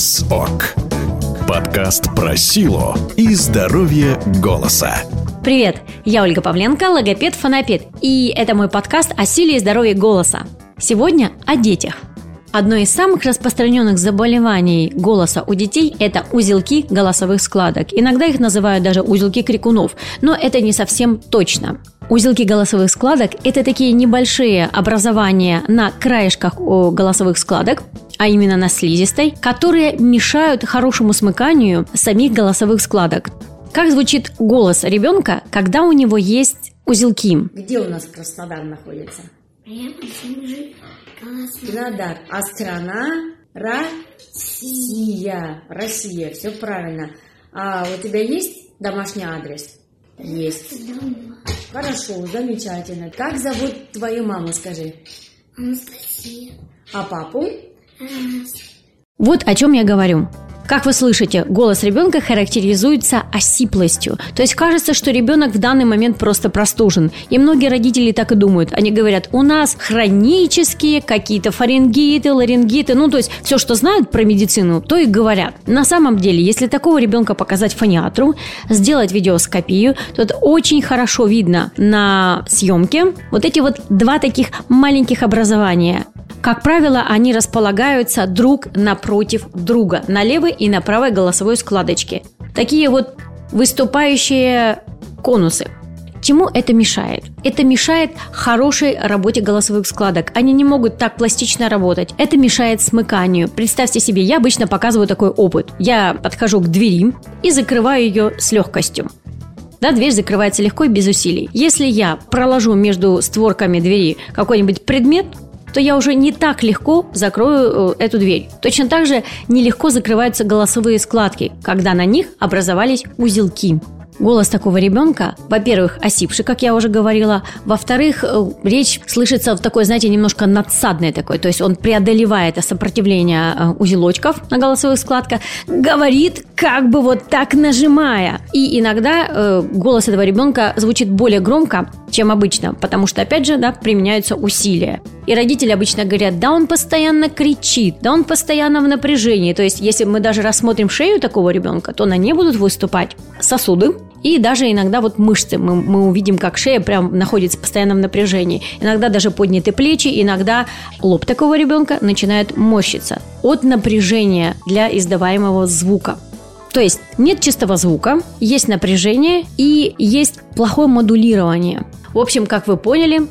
Голос ОК. Подкаст про силу и здоровье голоса. Привет, я Ольга Павленко, логопед-фонопед, и это мой подкаст о силе и здоровье голоса. Сегодня о детях. Одно из самых распространенных заболеваний голоса у детей – это узелки голосовых складок. Иногда их называют даже узелки крикунов, но это не совсем точно. Узелки голосовых складок – это такие небольшие образования на краешках голосовых складок, а именно на слизистой, которые мешают хорошему смыканию самих голосовых складок. Как звучит голос ребенка, когда у него есть узелки? Где у нас Краснодар находится? Краснодар. А страна Россия. Россия, все правильно. А у тебя есть домашний адрес? Есть. Хорошо, замечательно. Как зовут твою маму, скажи? Анастасия. А папу? Вот о чем я говорю. Как вы слышите, голос ребенка характеризуется осиплостью. То есть кажется, что ребенок в данный момент просто простужен. И многие родители так и думают. Они говорят, у нас хронические какие-то фарингиты, ларингиты, ну то есть все, что знают про медицину, то и говорят. На самом деле, если такого ребенка показать фониатру, сделать видеоскопию, то это очень хорошо видно на съемке. Вот эти вот два таких маленьких образования. Как правило, они располагаются друг напротив друга на левой и на правой голосовой складочке. Такие вот выступающие конусы. Чему это мешает? Это мешает хорошей работе голосовых складок. Они не могут так пластично работать. Это мешает смыканию. Представьте себе, я обычно показываю такой опыт. Я подхожу к двери и закрываю ее с легкостью. Да, дверь закрывается легко и без усилий. Если я проложу между створками двери какой-нибудь предмет, то я уже не так легко закрою э, эту дверь. Точно так же нелегко закрываются голосовые складки, когда на них образовались узелки. Голос такого ребенка, во-первых, осипший, как я уже говорила, во-вторых, э, речь слышится в такой, знаете, немножко надсадной такой, то есть он преодолевает сопротивление э, узелочков на голосовых складках, говорит как бы вот так нажимая. И иногда э, голос этого ребенка звучит более громко, чем обычно, потому что, опять же, да, применяются усилия. И родители обычно говорят, да он постоянно кричит, да он постоянно в напряжении. То есть, если мы даже рассмотрим шею такого ребенка, то на ней будут выступать сосуды, и даже иногда вот мышцы. Мы, мы увидим, как шея прям находится постоянно в напряжении. Иногда даже подняты плечи, иногда лоб такого ребенка начинает морщиться от напряжения для издаваемого звука. То есть нет чистого звука, есть напряжение и есть плохое модулирование. В общем, как вы поняли,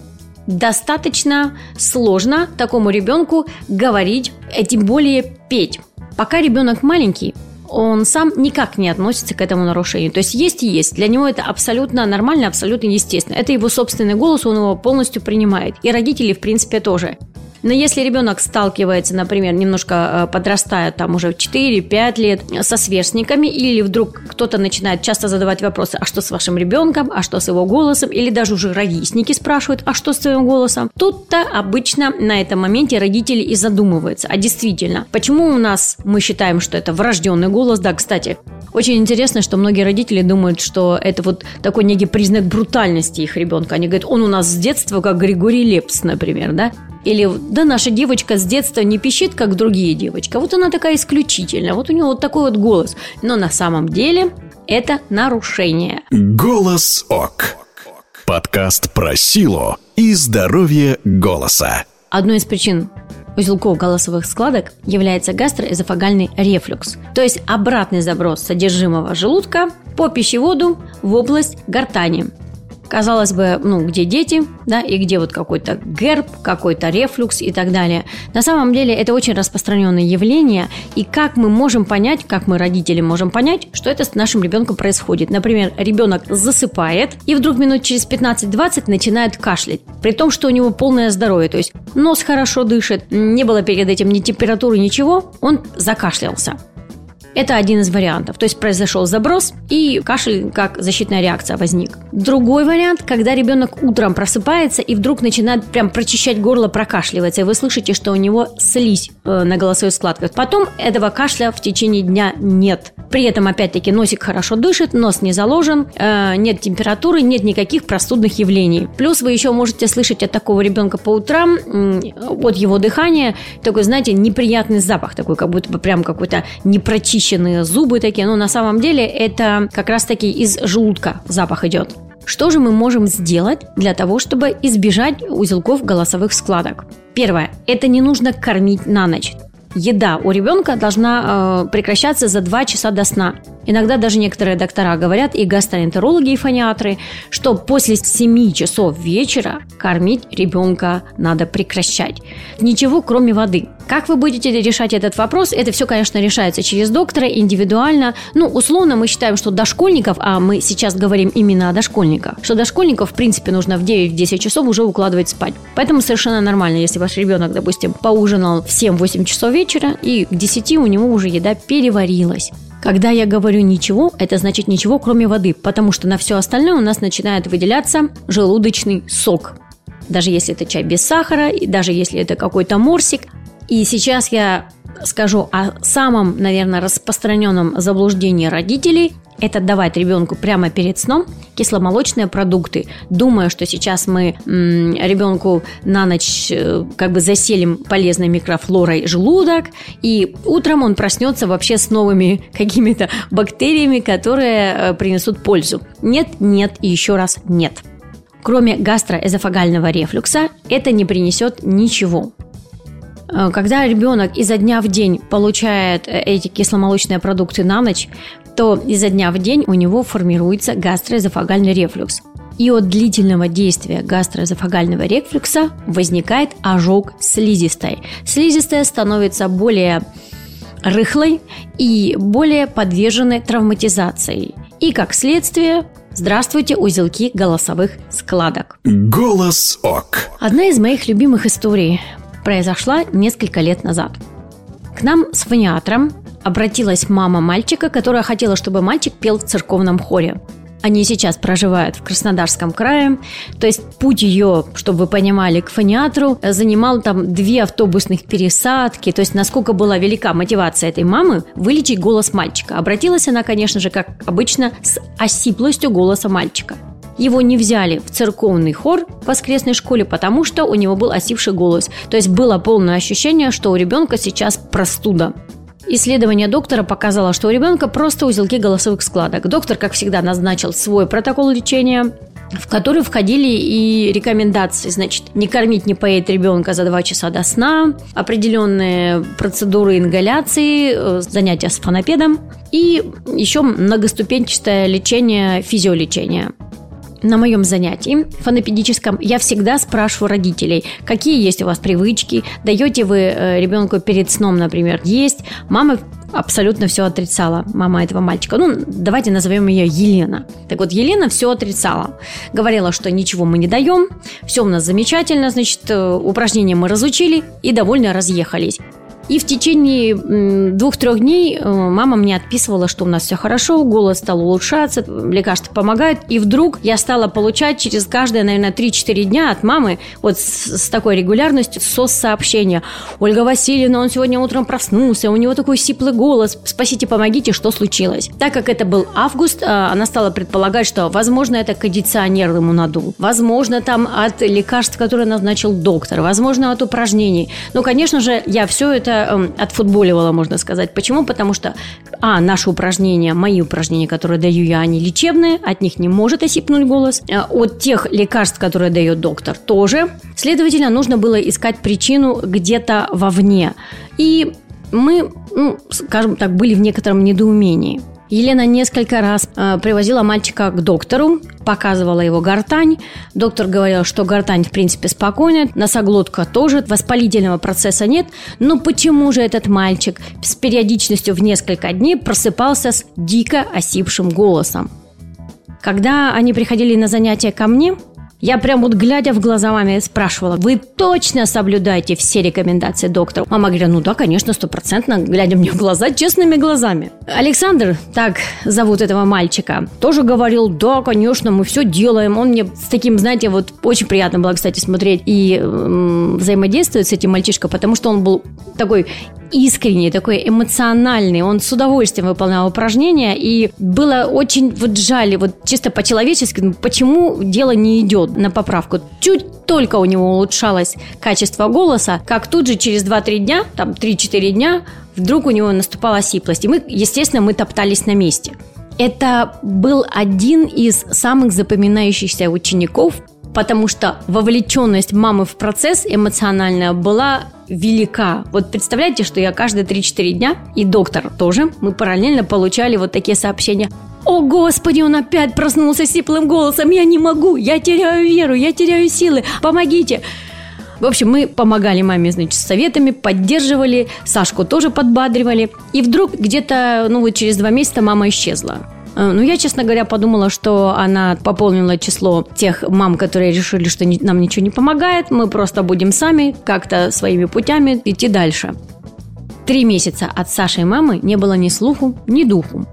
достаточно сложно такому ребенку говорить, а тем более петь. Пока ребенок маленький, он сам никак не относится к этому нарушению. То есть есть и есть. Для него это абсолютно нормально, абсолютно естественно. Это его собственный голос, он его полностью принимает. И родители, в принципе, тоже. Но если ребенок сталкивается, например, немножко э, подрастая, там уже 4-5 лет, со сверстниками, или вдруг кто-то начинает часто задавать вопросы, а что с вашим ребенком, а что с его голосом, или даже уже ровесники спрашивают, а что с твоим голосом, тут-то обычно на этом моменте родители и задумываются, а действительно, почему у нас мы считаем, что это врожденный голос, да, кстати, очень интересно, что многие родители думают, что это вот такой некий признак брутальности их ребенка. Они говорят, он у нас с детства как Григорий Лепс, например, да? Или, да, наша девочка с детства не пищит, как другие девочки. Вот она такая исключительная. Вот у нее вот такой вот голос. Но на самом деле это нарушение. Голос ОК. Подкаст про силу и здоровье голоса. Одной из причин узелков голосовых складок является гастроэзофагальный рефлюкс, то есть обратный заброс содержимого желудка по пищеводу в область гортани. Казалось бы, ну, где дети, да, и где вот какой-то герб, какой-то рефлюкс и так далее. На самом деле это очень распространенное явление, и как мы можем понять, как мы, родители, можем понять, что это с нашим ребенком происходит. Например, ребенок засыпает, и вдруг минут через 15-20 начинает кашлять, при том, что у него полное здоровье, то есть нос хорошо дышит, не было перед этим ни температуры, ничего, он закашлялся. Это один из вариантов. То есть произошел заброс, и кашель как защитная реакция возник. Другой вариант, когда ребенок утром просыпается и вдруг начинает прям прочищать горло, прокашливается, и вы слышите, что у него слизь э, на голосовой складке. Потом этого кашля в течение дня нет. При этом, опять-таки, носик хорошо дышит, нос не заложен, э, нет температуры, нет никаких простудных явлений. Плюс вы еще можете слышать от такого ребенка по утрам, от его дыхания, такой, знаете, неприятный запах, такой, как будто бы прям какой-то непрочищенные зубы такие. Но на самом деле это как раз-таки из желудка запах идет. Что же мы можем сделать для того, чтобы избежать узелков голосовых складок? Первое. Это не нужно кормить на ночь еда у ребенка должна э, прекращаться за 2 часа до сна. Иногда даже некоторые доктора говорят, и гастроэнтерологи, и фониатры, что после 7 часов вечера кормить ребенка надо прекращать. Ничего, кроме воды. Как вы будете решать этот вопрос? Это все, конечно, решается через доктора, индивидуально. Ну, условно мы считаем, что дошкольников, а мы сейчас говорим именно о дошкольниках, что дошкольников, в принципе, нужно в 9-10 часов уже укладывать спать. Поэтому совершенно нормально, если ваш ребенок, допустим, поужинал в 7-8 часов вечера, и к 10 у него уже еда переварилась. Когда я говорю ничего, это значит ничего, кроме воды, потому что на все остальное у нас начинает выделяться желудочный сок. Даже если это чай без сахара, и даже если это какой-то морсик. И сейчас я скажу о самом, наверное, распространенном заблуждении родителей – это давать ребенку прямо перед сном кисломолочные продукты, думая, что сейчас мы м, ребенку на ночь э, как бы заселим полезной микрофлорой желудок, и утром он проснется вообще с новыми какими-то бактериями, которые э, принесут пользу. Нет, нет и еще раз нет. Кроме гастроэзофагального рефлюкса, это не принесет ничего. Э, когда ребенок изо дня в день получает эти кисломолочные продукты на ночь, то изо дня в день у него формируется гастроэзофагальный рефлюкс. И от длительного действия гастроэзофагального рефлюкса возникает ожог слизистой. Слизистая становится более рыхлой и более подвержены травматизации. И как следствие Здравствуйте, узелки голосовых складок. Голос ОК. Одна из моих любимых историй произошла несколько лет назад. К нам с фониатром обратилась мама мальчика, которая хотела, чтобы мальчик пел в церковном хоре. Они сейчас проживают в Краснодарском крае. То есть путь ее, чтобы вы понимали, к фониатру занимал там две автобусных пересадки. То есть насколько была велика мотивация этой мамы вылечить голос мальчика. Обратилась она, конечно же, как обычно, с осиплостью голоса мальчика. Его не взяли в церковный хор в воскресной школе, потому что у него был осипший голос. То есть было полное ощущение, что у ребенка сейчас простуда. Исследование доктора показало, что у ребенка просто узелки голосовых складок. Доктор, как всегда, назначил свой протокол лечения, в который входили и рекомендации, значит, не кормить, не поить ребенка за 2 часа до сна, определенные процедуры ингаляции, э, занятия с фонопедом и еще многоступенчатое лечение, физиолечение на моем занятии фонопедическом я всегда спрашиваю родителей, какие есть у вас привычки, даете вы э, ребенку перед сном, например, есть. Мама абсолютно все отрицала, мама этого мальчика. Ну, давайте назовем ее Елена. Так вот, Елена все отрицала. Говорила, что ничего мы не даем, все у нас замечательно, значит, э, упражнения мы разучили и довольно разъехались. И в течение двух-трех дней э, мама мне отписывала, что у нас все хорошо, голос стал улучшаться, лекарства помогают. И вдруг я стала получать через каждые, наверное, 3-4 дня от мамы вот с, с такой регулярностью сос-сообщения. Ольга Васильевна, он сегодня утром проснулся, у него такой сиплый голос. Спасите, помогите, что случилось? Так как это был август, э, она стала предполагать, что, возможно, это кондиционер ему надул. Возможно, там от лекарств, которые назначил доктор. Возможно, от упражнений. Ну, конечно же, я все это э, отфутболивала, можно сказать. Почему? Потому что, а, наши упражнения, мои упражнения, которые даю я, они лечебные, от них не может осипнуть голос. Э, от тех лекарств, которые дает доктор, тоже. Следовательно, нужно было искать причину где-то вовне. И мы, ну, скажем так, были в некотором недоумении. Елена несколько раз э, привозила мальчика к доктору, показывала его гортань. Доктор говорил, что гортань, в принципе, спокойная, носоглотка тоже, воспалительного процесса нет. Но почему же этот мальчик с периодичностью в несколько дней просыпался с дико осипшим голосом? Когда они приходили на занятия ко мне, Я прям вот глядя в глаза маме спрашивала, вы точно соблюдаете все рекомендации доктора? Мама говорит, ну да, конечно, стопроцентно, глядя мне в глаза, честными глазами. Александр, так зовут этого мальчика, тоже говорил, да, конечно, мы все делаем. Он мне с таким, знаете, вот очень приятно было, кстати, смотреть и м, взаимодействовать с этим мальчишкой, потому что он был такой искренний, такой эмоциональный. Он с удовольствием выполнял упражнения, и было очень вот жаль, вот чисто по-человечески, ну, почему дело не идет на поправку. Чуть только у него улучшалось качество голоса, как тут же через 2-3 дня, там 3-4 дня, вдруг у него наступала сиплость. И мы, естественно, мы топтались на месте. Это был один из самых запоминающихся учеников, потому что вовлеченность мамы в процесс эмоциональная была велика. Вот представляете, что я каждые 3-4 дня, и доктор тоже, мы параллельно получали вот такие сообщения. О, Господи, он опять проснулся сиплым голосом. Я не могу, я теряю веру, я теряю силы. Помогите. В общем, мы помогали маме, значит, советами, поддерживали, Сашку тоже подбадривали. И вдруг где-то, ну вот через два месяца мама исчезла. Э, ну, я, честно говоря, подумала, что она пополнила число тех мам, которые решили, что нам ничего не помогает, мы просто будем сами как-то своими путями идти дальше. Три месяца от Саши и мамы не было ни слуху, ни духу.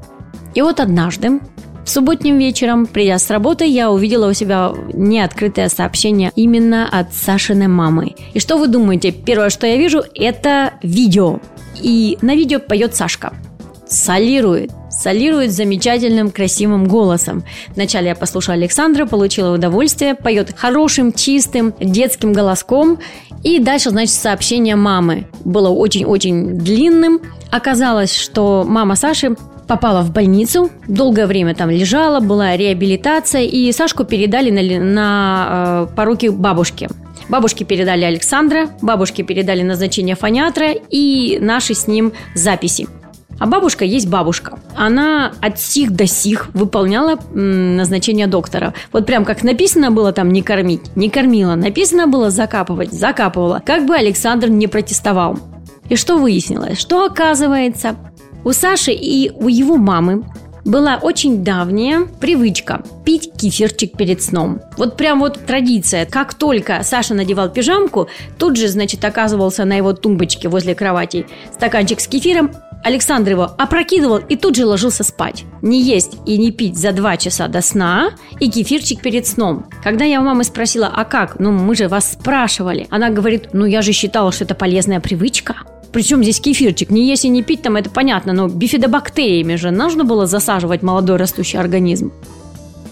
И вот однажды, в субботним вечером, придя с работы, я увидела у себя неоткрытое сообщение именно от Сашиной мамы. И что вы думаете? Первое, что я вижу, это видео. И на видео поет Сашка. Солирует солирует замечательным, красивым голосом. Вначале я послушала Александра, получила удовольствие, поет хорошим, чистым, детским голоском. И дальше, значит, сообщение мамы было очень-очень длинным. Оказалось, что мама Саши попала в больницу, долгое время там лежала, была реабилитация, и Сашку передали на, на э, поруки бабушке. Бабушке передали Александра, бабушке передали назначение фониатра и наши с ним записи. А бабушка есть бабушка. Она от сих до сих выполняла назначение доктора. Вот прям как написано было там не кормить, не кормила. Написано было закапывать, закапывала. Как бы Александр не протестовал. И что выяснилось? Что оказывается, у Саши и у его мамы была очень давняя привычка пить кефирчик перед сном. Вот прям вот традиция. Как только Саша надевал пижамку, тут же, значит, оказывался на его тумбочке возле кровати стаканчик с кефиром, Александр его опрокидывал и тут же ложился спать. Не есть и не пить за два часа до сна и кефирчик перед сном. Когда я у мамы спросила, а как? Ну, мы же вас спрашивали. Она говорит, ну, я же считала, что это полезная привычка. Причем здесь кефирчик? Не есть и не пить, там это понятно, но бифидобактериями же нужно было засаживать молодой растущий организм.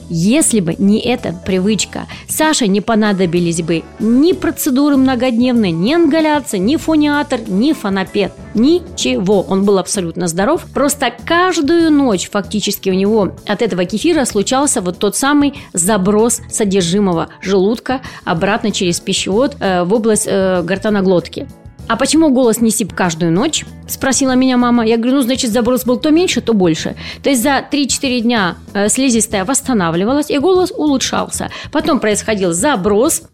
Если бы не эта привычка, Саше не понадобились бы ни процедуры многодневные, ни ингаляция, ни фониатор, ни фонопед. Ничего. Он был абсолютно здоров. Просто каждую ночь фактически у него от этого кефира случался вот тот самый заброс содержимого желудка обратно через пищевод э, в область э, гортаноглотки. А почему голос не сип каждую ночь? Спросила меня мама. Я говорю, ну, значит, заброс был то меньше, то больше. То есть за 3-4 дня э, слизистая восстанавливалась, и голос улучшался. Потом происходил заброс,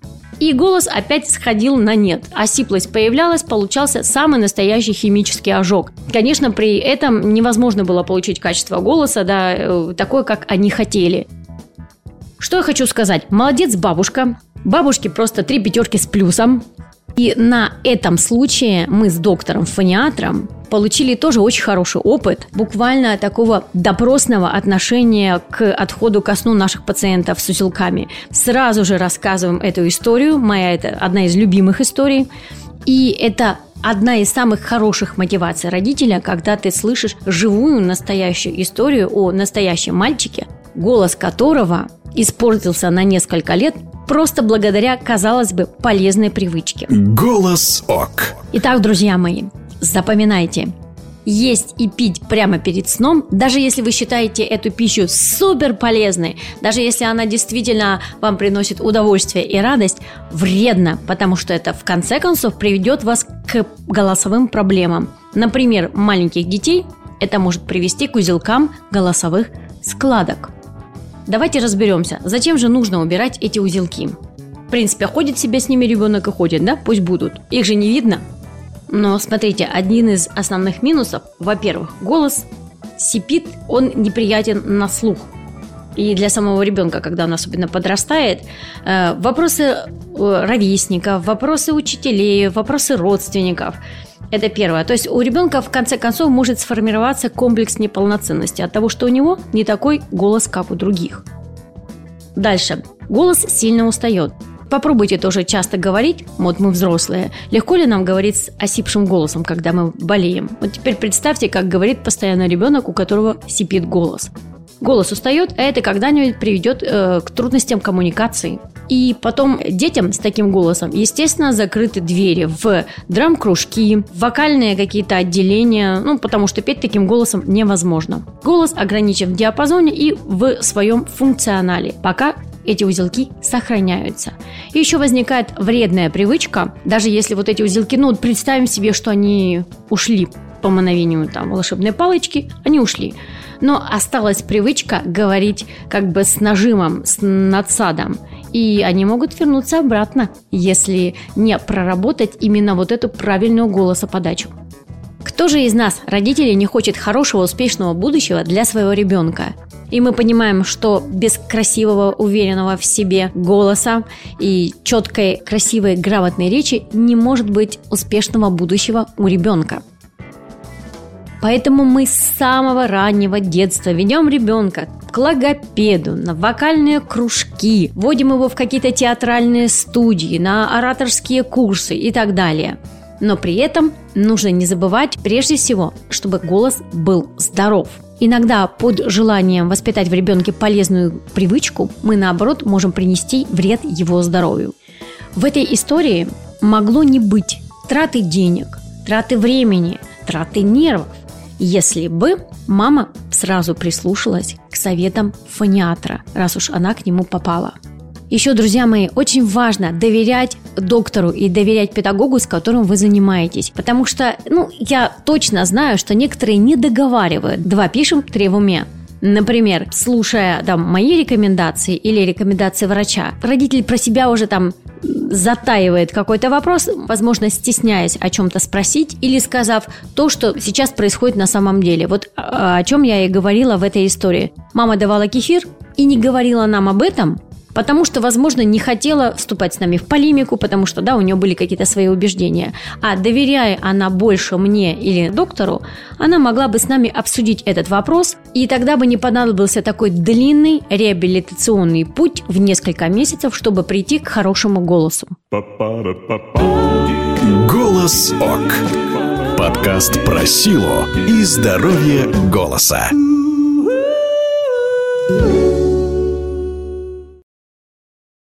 и голос опять сходил на нет. А сиплость появлялась, получался самый настоящий химический ожог. Конечно, при этом невозможно было получить качество голоса, да, э, такое, как они хотели. Что я хочу сказать? Молодец бабушка. Бабушке просто три пятерки с плюсом. И на этом случае мы с доктором-фониатром получили тоже очень хороший опыт буквально такого допросного отношения к отходу ко сну наших пациентов с узелками. Сразу же рассказываем эту историю. Моя это одна из любимых историй. И это одна из самых хороших мотиваций родителя, когда ты слышишь живую настоящую историю о настоящем мальчике, голос которого испортился на несколько лет просто благодаря, казалось бы, полезной привычке. Голос ок. Итак, друзья мои, запоминайте. Есть и пить прямо перед сном, даже если вы считаете эту пищу супер полезной, даже если она действительно вам приносит удовольствие и радость, вредно, потому что это в конце концов приведет вас к голосовым проблемам. Например, маленьких детей это может привести к узелкам голосовых складок. Давайте разберемся, зачем же нужно убирать эти узелки. В принципе, ходит себе с ними ребенок и ходит, да? Пусть будут. Их же не видно. Но смотрите, один из основных минусов, во-первых, голос сипит, он неприятен на слух. и для самого ребенка, когда он особенно подрастает, э, вопросы э, ровесников, вопросы учителей, вопросы родственников. Это первое. То есть у ребенка в конце концов может сформироваться комплекс неполноценности от того, что у него не такой голос, как у других. Дальше. Голос сильно устает. Попробуйте тоже часто говорить, вот мы взрослые, легко ли нам говорить с осипшим голосом, когда мы болеем? Вот теперь представьте, как говорит постоянно ребенок, у которого сипит голос. Голос устает, а это когда-нибудь приведет э, к трудностям коммуникации. И потом детям с таким голосом, естественно, закрыты двери в драм-кружки, вокальные какие-то отделения, ну, потому что петь таким голосом невозможно. Голос ограничен в диапазоне и в своем функционале, пока эти узелки сохраняются. И еще возникает вредная привычка, даже если вот эти узелки, ну, представим себе, что они ушли по мановению там волшебной палочки, они ушли. Но осталась привычка говорить как бы с нажимом, с надсадом. И они могут вернуться обратно, если не проработать именно вот эту правильную голосоподачу. Кто же из нас, родителей, не хочет хорошего, успешного будущего для своего ребенка? И мы понимаем, что без красивого, уверенного в себе голоса и четкой, красивой, грамотной речи не может быть успешного будущего у ребенка. Поэтому мы с самого раннего детства ведем ребенка к логопеду, на вокальные кружки, вводим его в какие-то театральные студии, на ораторские курсы и так далее. Но при этом нужно не забывать прежде всего, чтобы голос был здоров – Иногда под желанием воспитать в ребенке полезную привычку мы, наоборот, можем принести вред его здоровью. В этой истории могло не быть траты денег, траты времени, траты нервов, если бы мама сразу прислушалась к советам фониатра, раз уж она к нему попала – еще, друзья мои, очень важно доверять доктору и доверять педагогу, с которым вы занимаетесь. Потому что, ну, я точно знаю, что некоторые не договаривают. Два пишем, три в уме. Например, слушая там мои рекомендации или рекомендации врача, родитель про себя уже там затаивает какой-то вопрос, возможно, стесняясь о чем-то спросить или сказав то, что сейчас происходит на самом деле. Вот а, о чем я и говорила в этой истории. Мама давала кефир и не говорила нам об этом, потому что, возможно, не хотела вступать с нами в полемику, потому что, да, у нее были какие-то свои убеждения. А доверяя она больше мне или доктору, она могла бы с нами обсудить этот вопрос, и тогда бы не понадобился такой длинный реабилитационный путь в несколько месяцев, чтобы прийти к хорошему голосу. Голос ОК. Подкаст про силу и здоровье голоса.